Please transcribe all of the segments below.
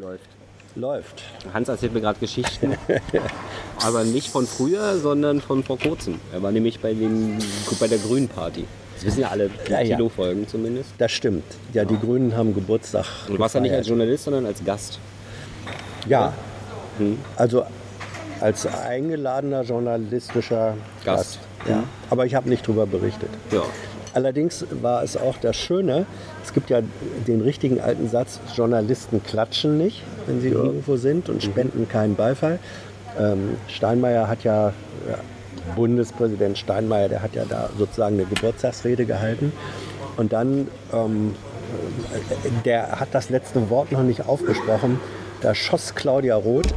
Läuft. Läuft. Hans erzählt mir gerade Geschichten, aber nicht von früher, sondern von vor kurzem. Er war nämlich bei, dem, bei der Grünen Party. Das wissen ja alle Ja, ja. Tilo-Folgen zumindest. Das stimmt. Ja, die Grünen haben Geburtstag. Du warst ja nicht als. Journalist, sondern als Gast. Ja. Also als eingeladener journalistischer Gast. Gast. ja. Aber ich habe nicht drüber berichtet. Ja. Allerdings war es auch das Schöne, es gibt ja den richtigen alten Satz, Journalisten klatschen nicht, wenn sie irgendwo sind und spenden keinen Beifall. Ähm, Steinmeier hat ja, ja, Bundespräsident Steinmeier, der hat ja da sozusagen eine Geburtstagsrede gehalten. Und dann, ähm, äh, der hat das letzte Wort noch nicht aufgesprochen, da schoss Claudia Roth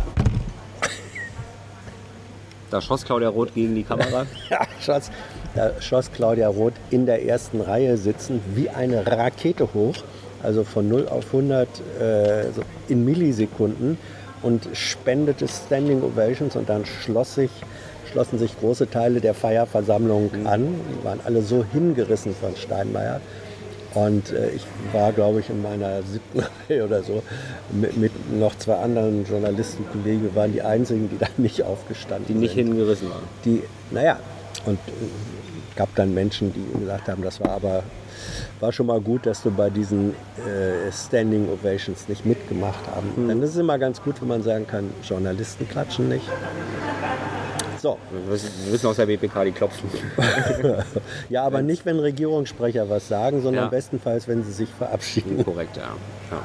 Da schoss Claudia Roth gegen die Kamera. Ja, schoss, da schoss Claudia Roth in der ersten Reihe sitzend wie eine Rakete hoch, also von 0 auf 100 äh, in Millisekunden und spendete Standing Ovations und dann schloss sich, schlossen sich große Teile der Feierversammlung an. Die waren alle so hingerissen von Steinmeier. Und äh, ich war, glaube ich, in meiner siebten Reihe oder so mit, mit noch zwei anderen Journalistenkollegen. Wir waren die einzigen, die da nicht aufgestanden Die nicht sind hingerissen waren. die, naja, und äh, gab dann Menschen, die gesagt haben, das war aber, war schon mal gut, dass du bei diesen äh, Standing Ovations nicht mitgemacht haben. Dann ist es immer ganz gut, wenn man sagen kann, Journalisten klatschen nicht. So, Wir wissen- aus der BPK, die klopfen. ja, aber nicht, wenn Regierungssprecher was sagen, sondern Ja. bestenfalls, wenn sie sich verabschieden. Korrekt, ja. ja.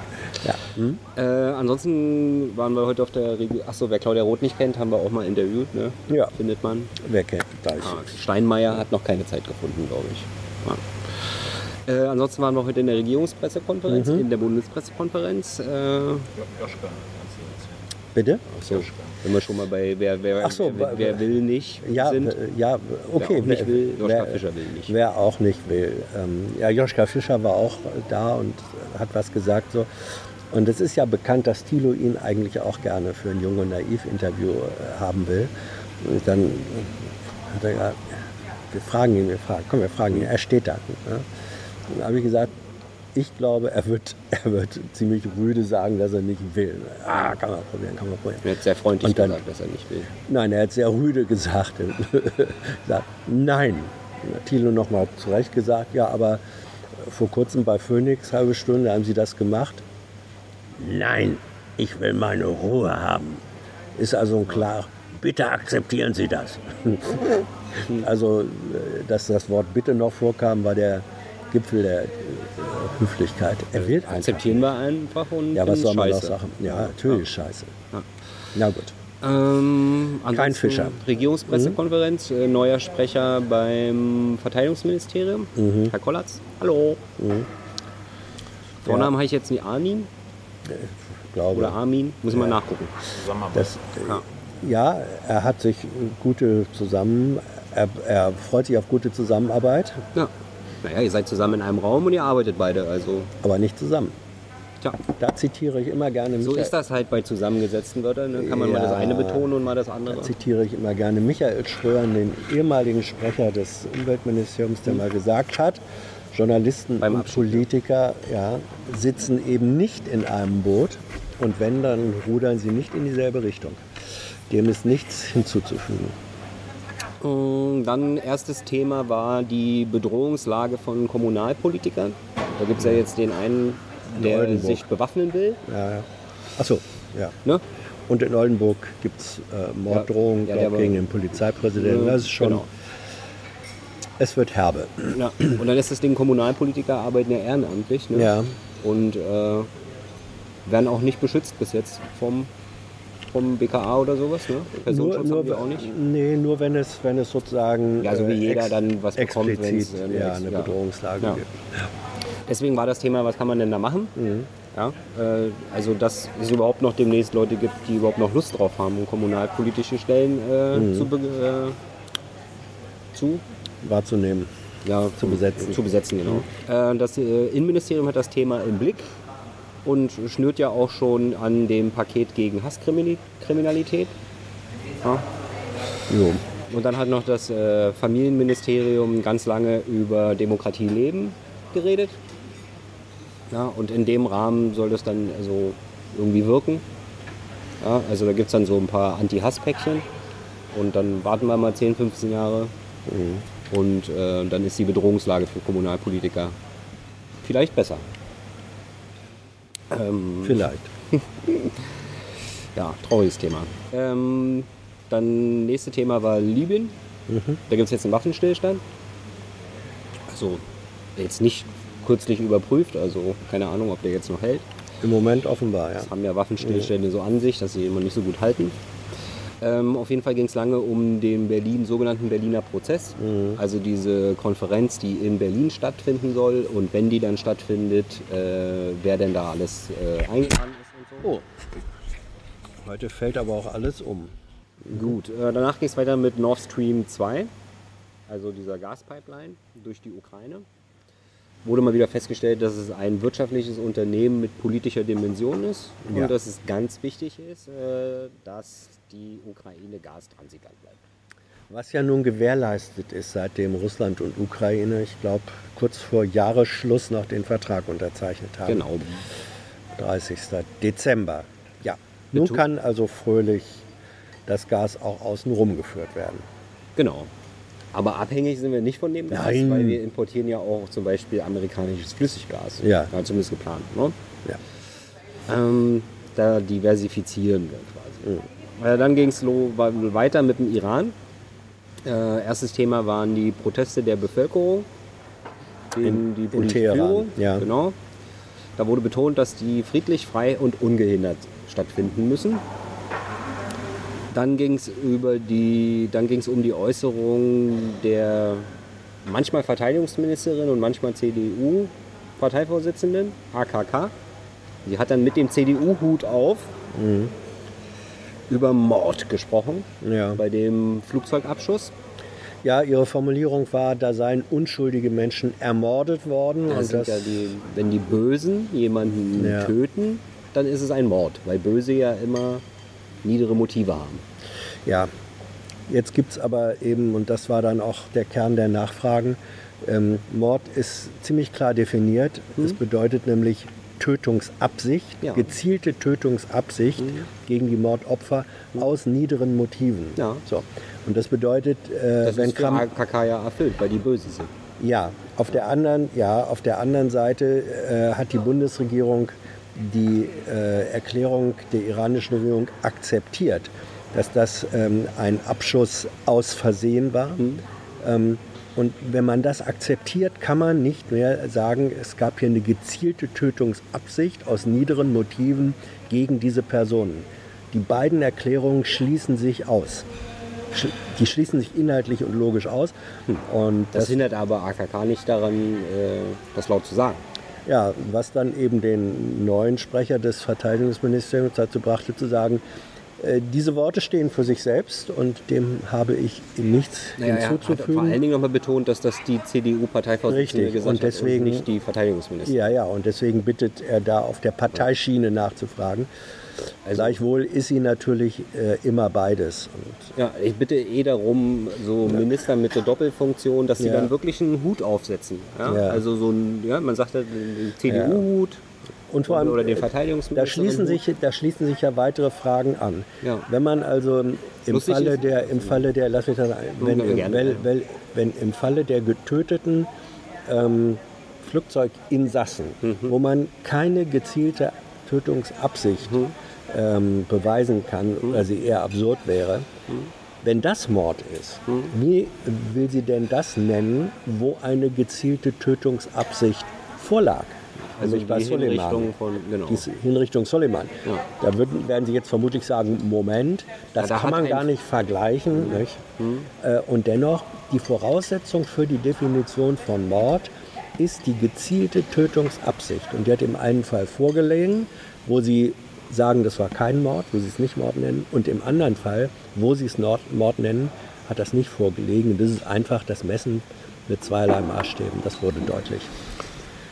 Ja. Hm? Äh, ansonsten waren wir heute auf der Review. Achso, wer Claudia Roth nicht kennt, haben wir auch mal interviewt. Ne? Ja. Findet man. Wer kennt das? Ah, Steinmeier hat noch keine Zeit gefunden, glaube ich. Ja. Äh, ansonsten waren wir heute in der Regierungspressekonferenz, Mhm. in der Bundespressekonferenz. Äh, Bitte? so, wenn wir schon mal bei wer, wer, Ach so, wer, wer will nicht Ja, sind. ja, okay. Wer auch nicht will, Joschka wer, Fischer will nicht. Wer auch nicht will. Ähm, ja, Joschka Fischer war auch da und hat was gesagt. So. Und es ist ja bekannt, dass Thilo ihn eigentlich auch gerne für ein Jung und Naiv-Interview äh, haben will. Und dann hat er gesagt, wir fragen ihn, wir fragen, komm, wir fragen ihn, er steht da. Ne? Dann habe ich gesagt, ich glaube, er wird, er wird ziemlich rüde sagen, dass er nicht will. Ah, kann man probieren, kann man probieren. Er hat sehr freundlich Und dann- gesagt, dass er nicht will. Nein, er hat sehr rüde gesagt. gesagt nein. Thilo nochmal zurecht gesagt, ja, aber vor kurzem bei Phoenix, halbe Stunde, haben Sie das gemacht? Nein, ich will meine Ruhe haben. Ist also ein klar, bitte akzeptieren Sie das. also, äh, dass das Wort bitte noch vorkam, war der Gipfel der Höflichkeit. Er wird einfach. Akzeptieren wir einfach und Ja, was soll man noch scheiße. sagen? Ja, natürlich scheiße. Ja. Na gut. Ähm, Kein Fischer. Mhm. Regierungspressekonferenz, äh, neuer Sprecher beim Verteidigungsministerium, Mhm. Herr Kollatz. Hallo. Vornamen habe ich jetzt nicht Armin Glaube. oder Armin, muss ich mal nachgucken. Das, äh, ja, er hat sich gute zusammen, er, er freut sich auf gute Zusammenarbeit, Ja. Naja, ihr seid zusammen in einem Raum und ihr arbeitet beide, also aber nicht zusammen. tja. Da zitiere ich immer gerne So Michael, ist das halt bei zusammengesetzten Wörtern. Ne? Kann man mal das Ja. eine betonen und mal das andere. da zitiere ich immer gerne Michael Schröern, den ehemaligen Sprecher des Umweltministeriums, der mal gesagt hat, Journalisten Beim und Abschied, ja. Politiker ja, sitzen eben nicht in einem Boot und wenn, dann rudern sie nicht in dieselbe Richtung. Dem ist nichts hinzuzufügen. Und dann erstes Thema war die Bedrohungslage von Kommunalpolitikern. Da gibt es ja jetzt den einen, der sich bewaffnen will. Ja, ja. Achso, ja. Ne? Und in Oldenburg gibt es äh, Morddrohungen Ja, war- gegen den Polizeipräsidenten. Das ist schon, Genau. es wird herbe. Ja. Und dann ist das Ding, Kommunalpolitiker arbeiten ja ehrenamtlich. Ne? Ja. Und äh, werden auch nicht beschützt bis jetzt vom, vom BKA oder sowas. Ne? Personenschutz haben wir auch nicht. Nee, nur wenn es, wenn es sozusagen Ja, so wie äh, jeder dann was bekommt, explizit wenn's, äh, eine ja, eine. Bedrohungslage Ja. gibt. Deswegen war das Thema, was kann man denn da machen? Mhm. Ja, äh, also dass es überhaupt noch demnächst Leute gibt, die überhaupt noch Lust drauf haben, kommunalpolitische Stellen äh, Mhm. zu, äh, zu, Wahrzunehmen. ja, Zu besetzen. Zu besetzen, genau. Äh, das Innenministerium hat das Thema im Blick und schnürt ja auch schon an dem Paket gegen Hasskriminalität. Ja. Jo. Und dann hat noch das äh, Familienministerium ganz lange über Demokratie leben geredet. Ja, und in dem Rahmen soll es dann also irgendwie wirken. Ja, also da gibt es dann so ein paar Anti-Hass-Päckchen und dann warten wir mal 10, 15 Jahre und äh, dann ist die Bedrohungslage für Kommunalpolitiker vielleicht besser. Ähm, Vielleicht. ja, trauriges Thema. Ähm, dann nächste Thema war Libyen. Da gibt es jetzt einen Waffenstillstand. Also jetzt nicht kürzlich überprüft, also keine Ahnung, ob der jetzt noch hält. Im Moment offenbar, ja. Das haben ja Waffenstillstände so an sich, dass sie immer nicht so gut halten. Ähm, auf jeden Fall ging es lange um den Berlin, sogenannten Berliner Prozess. Also diese Konferenz, die in Berlin stattfinden soll und wenn die dann stattfindet, äh, wer denn da alles äh, eingeladen ist und so. Oh. Heute fällt aber auch alles um. Gut, äh, danach ging es weiter mit Nord Stream 2, also dieser Gaspipeline durch die Ukraine. Wurde mal wieder festgestellt, dass es ein wirtschaftliches Unternehmen mit politischer Dimension ist und Ja. dass es ganz wichtig ist, äh, dass die Ukraine Gastransitland bleibt. Was ja nun gewährleistet ist, seitdem Russland und Ukraine, ich glaube, kurz vor Jahresschluss noch den Vertrag unterzeichnet haben. Genau. 30. Dezember. Ja, nun kann also fröhlich das Gas auch außen rum geführt werden. Genau. Aber abhängig sind wir nicht von dem Gas, Nein. weil wir importieren ja auch zum Beispiel amerikanisches Flüssiggas. Ja. zumindest geplant. Ne? Ja. Ähm, da diversifizieren wir quasi. Äh, dann ging es weiter mit dem Iran. Äh, erstes Thema waren die Proteste der Bevölkerung gegen die Führung. ja. Genau. Da wurde betont, dass die friedlich, frei und ungehindert stattfinden müssen. Dann ging es über die, dann ging es um die Äußerung der manchmal Verteidigungsministerin und manchmal CDU-Parteivorsitzenden, AKK. Sie hat dann mit dem CDU-Hut auf über Mord gesprochen Ja. bei dem Flugzeugabschuss. ja, ihre Formulierung war, da seien unschuldige Menschen ermordet worden. Das und das, ja die, wenn die Bösen jemanden Ja. töten, dann ist es ein Mord, weil Böse ja immer niedere Motive haben. Ja, jetzt gibt es aber eben, und das war dann auch der Kern der Nachfragen, ähm, Mord ist ziemlich klar definiert. Es bedeutet nämlich Tötungsabsicht, Ja. gezielte Tötungsabsicht gegen die Mordopfer aus niederen Motiven. Ja. So. Und das bedeutet, äh, Das wenn ist Kram, AKK ja erfüllt, weil die böse sind. ja, auf der anderen, ja, auf der anderen Seite äh, hat die Bundesregierung die äh, Erklärung der iranischen Regierung akzeptiert, dass das ähm, ein Abschuss aus Versehen war. Ähm, und wenn man das akzeptiert, kann man nicht mehr sagen, es gab hier eine gezielte Tötungsabsicht aus niederen Motiven gegen diese Personen. Die beiden Erklärungen schließen sich aus. Die schließen sich inhaltlich und logisch aus. Und Das, das, hindert aber AKK nicht daran, äh, das laut zu sagen. Ja, was dann eben den neuen Sprecher des Verteidigungsministeriums dazu brachte, zu sagen, äh, diese Worte stehen für sich selbst und dem habe ich nichts Naja, er hat vor hinzuzufügen. allen Dingen nochmal betont, dass das die CDU-Parteivorsitzende Richtig, gesagt und deswegen- hat und nicht die Verteidigungsministerin. Ja, ja, und deswegen bittet er da auf der Parteischiene nachzufragen. Also- Gleichwohl ist sie natürlich äh, immer beides. Und Ja, ich bitte eh darum, so Minister mit der Doppelfunktion, dass sie Ja. dann wirklich einen Hut aufsetzen. Ja? Ja. Also so ein, ja, man sagt ja den CDU-Hut Und vor allem, oder den äh, Verteidigungsminister. Da schließen, sich, da schließen sich ja weitere Fragen an. Ja. Wenn man also im Falle ist- der, im Falle der, lass mich das, wenn, Ja, im- wenn, wenn, wenn im Falle der getöteten ähm, Flugzeuginsassen, Mhm. wo man keine gezielte Tötungsabsicht Mhm. Ähm, beweisen kann, oder sie eher absurd wäre, Mhm. wenn das Mord ist, wie will sie denn das nennen, wo eine gezielte Tötungsabsicht vorlag? Also Nämlich bei die Soleiman. Hinrichtung von, genau. Die Hinrichtung Soleiman. Ja. Da würden, werden Sie jetzt vermutlich sagen, Moment, das Ja, da kann man gar nicht vergleichen. Nicht? Äh, und dennoch, die Voraussetzung für die Definition von Mord ist die gezielte Tötungsabsicht. Und die hat im einen Fall vorgelegen, wo Sie sagen, das war kein Mord, wo Sie es nicht Mord nennen. Und im anderen Fall, wo Sie es Mord nennen, hat das nicht vorgelegen. Und das ist einfach das Messen mit zweierlei Maßstäben. Das wurde deutlich.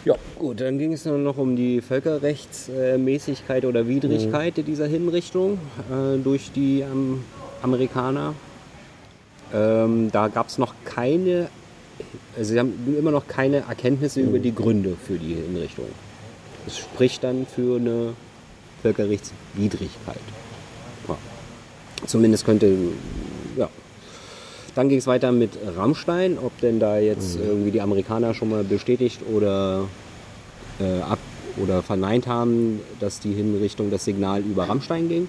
Ja, Gut, dann ging es nur noch um die Völkerrechtsmäßigkeit oder Widrigkeit Mhm. dieser Hinrichtung äh, durch die ähm, Amerikaner. Ähm, da gab es noch keine, also sie haben immer noch keine Erkenntnisse Mhm. über die Gründe für die Hinrichtung. Das spricht dann für eine Völkerrechtswidrigkeit. Ja. Zumindest könnte, ja. Dann ging es weiter mit Rammstein, ob denn da jetzt irgendwie die Amerikaner schon mal bestätigt oder äh, ab oder verneint haben, dass die Hinrichtung das Signal über Rammstein ging.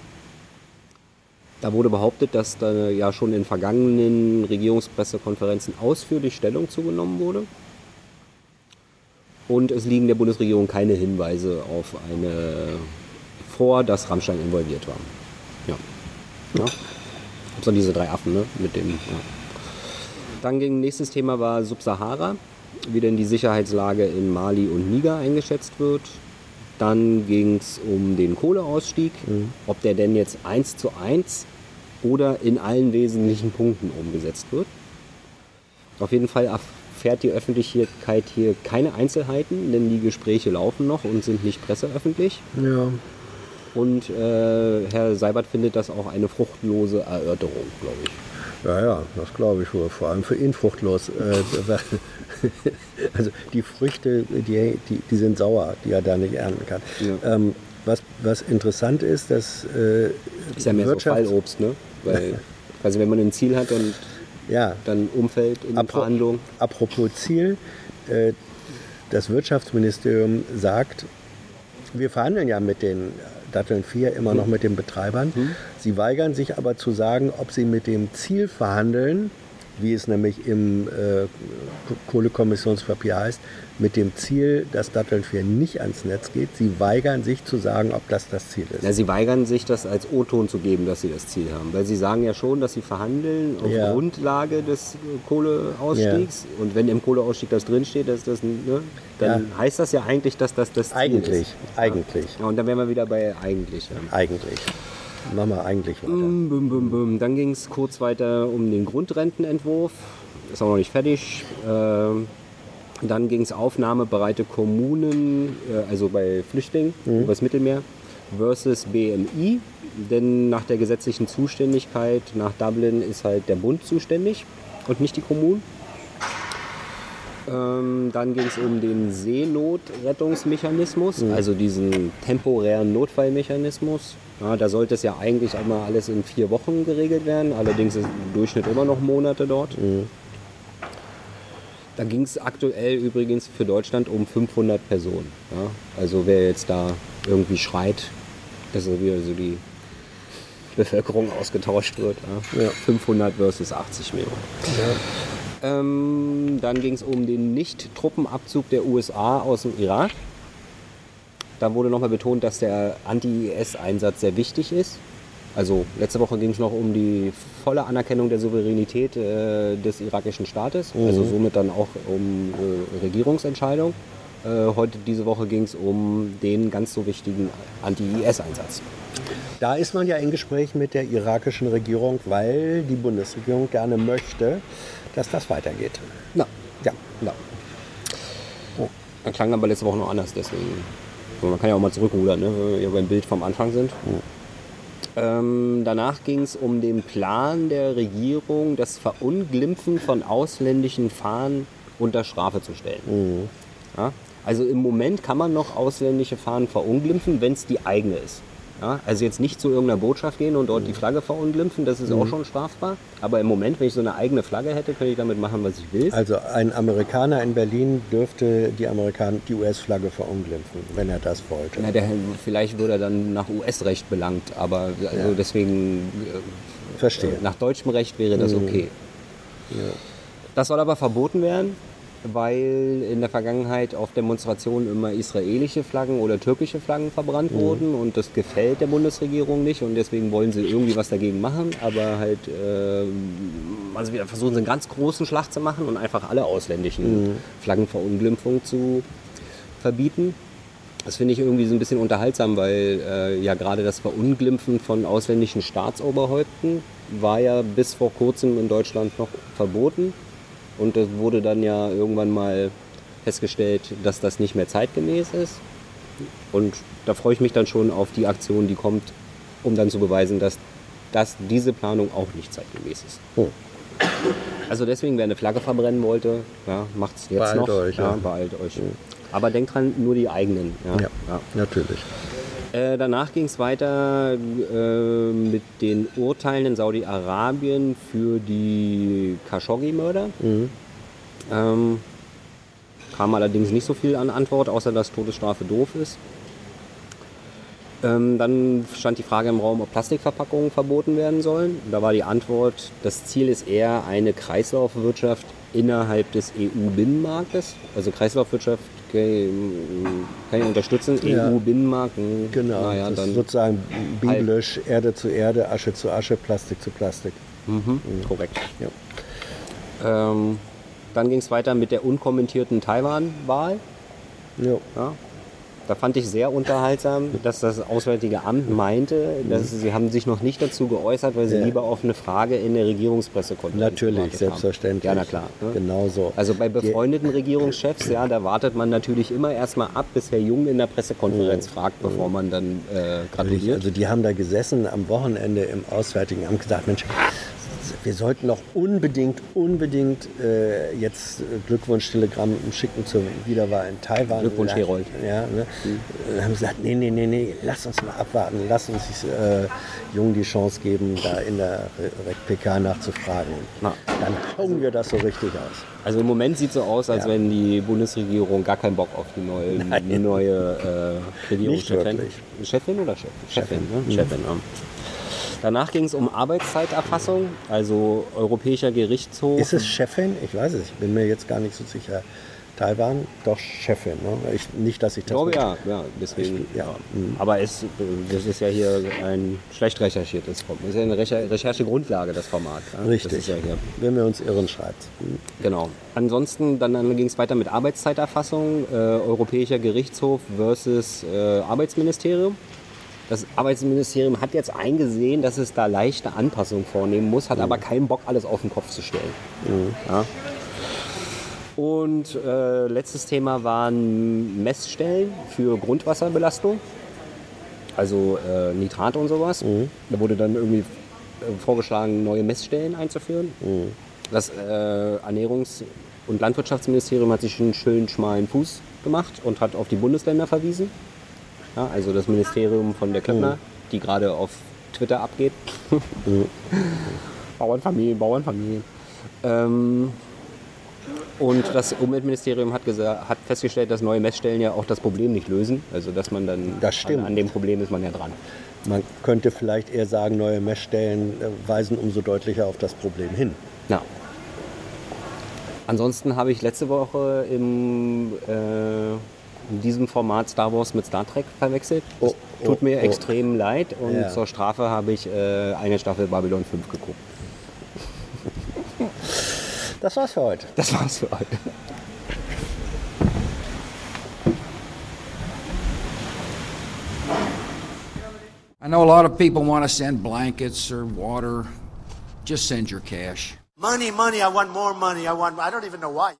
Da wurde behauptet, dass da ja schon in vergangenen Regierungspressekonferenzen ausführlich Stellung zugenommen wurde. Und es liegen der Bundesregierung keine Hinweise auf eine vor, dass Rammstein involviert war. Ja. ja. So diese drei Affen, ne? Mit dem. Ja. Dann ging nächstes Thema war Subsahara, wie denn die Sicherheitslage in Mali und Niger eingeschätzt wird. Dann ging es um den Kohleausstieg, ob der denn jetzt eins zu eins oder in allen wesentlichen Punkten umgesetzt wird. Auf jeden Fall erfährt die Öffentlichkeit hier keine Einzelheiten, denn die Gespräche laufen noch und sind nicht presseöffentlich. Ja. Und äh, Herr Seibert findet das auch eine fruchtlose Erörterung, glaube ich. Ja, ja, das glaube ich wohl. Vor allem für ihn fruchtlos. Äh, also die Früchte, die, die, die sind sauer, die er da nicht ernten kann. Ja. Ähm, was, was interessant ist, dass äh, Ist ja mehr so Wirtschafts- Fallobst, ne? Weil, also wenn man ein Ziel hat und ja, dann umfällt in Apro- Verhandlungen. Apropos Ziel, äh, das Wirtschaftsministerium sagt, wir verhandeln ja mit den Datteln 4 immer noch mit den Betreibern. Sie weigern sich aber zu sagen, ob sie mit dem Ziel verhandeln, wie es nämlich im äh, Kohlekommissionspapier heißt, mit dem Ziel, dass Datteln 4 nicht ans Netz geht. Sie weigern sich zu sagen, ob das das Ziel ist. Ja, sie weigern sich, das als O-Ton zu geben, dass sie das Ziel haben. Weil sie sagen ja schon, dass sie verhandeln auf Ja. Grundlage des äh, Kohleausstiegs. Und wenn im Kohleausstieg das drinsteht, dass das, ne, dann heißt das ja eigentlich, dass das das Ziel Eigentlich, ist. eigentlich, Ja, und dann wären wir wieder bei eigentlich. Ja. eigentlich. Machen wir eigentlich weiter. Bum, bum, bum, bum. Dann ging es kurz weiter um den Grundrentenentwurf. Ist auch noch nicht fertig. Ähm, dann ging es aufnahmebereite Kommunen, äh, also bei Flüchtlingen übers Mittelmeer, versus BMI. Denn nach der gesetzlichen Zuständigkeit nach Dublin ist halt der Bund zuständig und nicht die Kommunen. Ähm, dann ging es um den Seenotrettungsmechanismus, also diesen temporären Notfallmechanismus. Ja, da sollte es ja eigentlich einmal alles in vier Wochen geregelt werden, allerdings ist im Durchschnitt immer noch Monate dort. Da ging es aktuell übrigens für Deutschland um 500 Personen. Ja? Also wer jetzt da irgendwie schreit, dass so wieder so die Bevölkerung ausgetauscht wird. Ja? Ja. 500 versus 80 Millionen. Ähm, dann ging es um den Nicht-Truppenabzug der USA aus dem Irak. Da wurde nochmal betont, dass der Anti-IS-Einsatz sehr wichtig ist. Also letzte Woche ging es noch um die volle Anerkennung der Souveränität äh, des irakischen Staates, also somit dann auch um äh, Regierungsentscheidung. Äh, heute diese Woche ging es um den ganz so wichtigen Anti-IS-Einsatz. Da ist man ja in Gespräch mit der irakischen Regierung, weil die Bundesregierung gerne möchte, dass das weitergeht. Na, Ja. na. Oh, dann klang aber letzte Woche noch anders, deswegen. So, Man kann ja auch mal zurückrudern, ne, wenn wir ja beim Bild vom Anfang sind. Ähm, danach ging es um den Plan der Regierung, das Verunglimpfen von ausländischen Fahnen unter Strafe zu stellen. Ja? Also im Moment kann man noch ausländische Fahnen verunglimpfen, wenn es die eigene ist. Ja? Also jetzt nicht zu irgendeiner Botschaft gehen und dort die Flagge verunglimpfen, das ist auch schon strafbar. Aber im Moment, wenn ich so eine eigene Flagge hätte, könnte ich damit machen, was ich will. Also ein Amerikaner in Berlin dürfte die, Amerikan die US-Flagge verunglimpfen, wenn er das wollte. Na, der, vielleicht würde er dann nach US-Recht belangt, aber also deswegen Verstehe. äh, nach deutschem Recht wäre das okay. Das soll aber verboten werden, weil in der Vergangenheit auf Demonstrationen immer israelische Flaggen oder türkische Flaggen verbrannt wurden und das gefällt der Bundesregierung nicht und deswegen wollen sie irgendwie was dagegen machen, aber halt ähm, also wir versuchen sie einen ganz großen Schlag zu machen und einfach alle ausländischen Flaggenverunglimpfung zu verbieten. Das finde ich irgendwie so ein bisschen unterhaltsam, weil äh, ja gerade das Verunglimpfen von ausländischen Staatsoberhäupten war ja bis vor kurzem in Deutschland noch verboten. Und es wurde dann ja irgendwann mal festgestellt, dass das nicht mehr zeitgemäß ist. Und da freue ich mich dann schon auf die Aktion, die kommt, um dann zu beweisen, dass, dass diese Planung auch nicht zeitgemäß ist. Oh. Also deswegen, wer eine Flagge verbrennen wollte, ja, macht es jetzt Beeilt noch. euch, ja, ja. beeilt euch. Aber denkt dran, nur die eigenen. Ja, Ja, natürlich. Äh, danach ging es weiter äh, mit den Urteilen in Saudi-Arabien für die Khashoggi-Mörder. Ähm, kam allerdings nicht so viel an Antwort, außer dass Todesstrafe doof ist. Ähm, dann stand die Frage im Raum, ob Plastikverpackungen verboten werden sollen. Da war die Antwort, das Ziel ist eher eine Kreislaufwirtschaft innerhalb des EU-Binnenmarktes. Also Kreislaufwirtschaft okay, kann ich unterstützen. Ja. EU-Binnenmarkt, hm, Genau, naja, das ist sozusagen biblisch Erde zu Erde, Asche zu Asche, Plastik zu Plastik. mhm, korrekt. Ja. Ähm, dann ging es weiter mit der unkommentierten Taiwan-Wahl. Ja. Da fand ich sehr unterhaltsam, dass das Auswärtige Amt meinte, dass sie haben sich noch nicht dazu geäußert, weil sie Ja. lieber auf eine Frage in der Regierungspressekonferenz Natürlich, gewartet haben. selbstverständlich. Ja, na klar. ne? Genau so. Also bei befreundeten Regierungschefs, ja, da wartet man natürlich immer erstmal ab, bis Herr Jung in der Pressekonferenz fragt, bevor man dann äh, gratuliert. also die haben da gesessen am Wochenende im Auswärtigen Amt gesagt, Mensch, wir sollten doch unbedingt, unbedingt äh, jetzt äh, Glückwunsch-Telegramm schicken zur Wiederwahl in Taiwan. Glückwunsch, Ja, Herold. Ja, ne? Dann haben sie gesagt, nee, nee, nee, nee, lass uns mal abwarten, lass uns äh, Jung die Chance geben, da in der PK nachzufragen. Na. Dann hauen wir das so richtig aus. Also im Moment sieht es so aus, als Ja. wenn die Bundesregierung gar keinen Bock auf die neue, Nein. die neue äh, Regierungschefin. Chefin oder Chef? Chefin, ne? Chefin ja. Danach ging es um Arbeitszeiterfassung, also Europäischer Gerichtshof. Ist es Chefin? Ich weiß es, ich bin mir jetzt gar nicht so sicher. Taiwan, doch Chefin. Ne? Ich, nicht, dass ich Ich das glaube mit- ja, ja, deswegen. Ich- ja. Mhm. Aber es, das ist ja hier ein schlecht recherchiertes Format. Das ist ja eine Recher Recherchegrundlage, das Format. Ja? Richtig. Das ja. Wenn wir uns irren, schreibt. Genau. Ansonsten, dann, dann ging es weiter mit Arbeitszeiterfassung, äh, Europäischer Gerichtshof versus äh, Arbeitsministerium. Das Arbeitsministerium hat jetzt eingesehen, dass es da leichte Anpassungen vornehmen muss, hat aber keinen Bock, alles auf den Kopf zu stellen. Ja. Und äh, letztes Thema waren Messstellen für Grundwasserbelastung, also äh, Nitrat und sowas. Da wurde dann irgendwie äh, vorgeschlagen, neue Messstellen einzuführen. Das äh, Ernährungs- und Landwirtschaftsministerium hat sich einen schönen schmalen Fuß gemacht und hat auf die Bundesländer verwiesen. Ja, also das Ministerium von der Klöckner, die gerade auf Twitter abgeht. Bauernfamilien, Bauernfamilien. Ähm, und das Umweltministerium hat, hat festgestellt, dass neue Messstellen ja auch das Problem nicht lösen. Also dass man dann Das. An, an dem Problem ist man ja dran. Man könnte vielleicht eher sagen, neue Messstellen äh, weisen umso deutlicher auf das Problem hin. Ja. Ansonsten habe ich letzte Woche im, äh, in diesem Format Star Wars mit Star Trek verwechselt. Das Oh, tut oh, mir oh. extrem leid und Ja. zur Strafe habe ich äh, eine Staffel Babylon 5 geguckt. Das war's für heute. Das war's für heute. I know a lot of people want to send blankets or water. Just send your cash. Money, money, I want more money. I want, I don't even know why.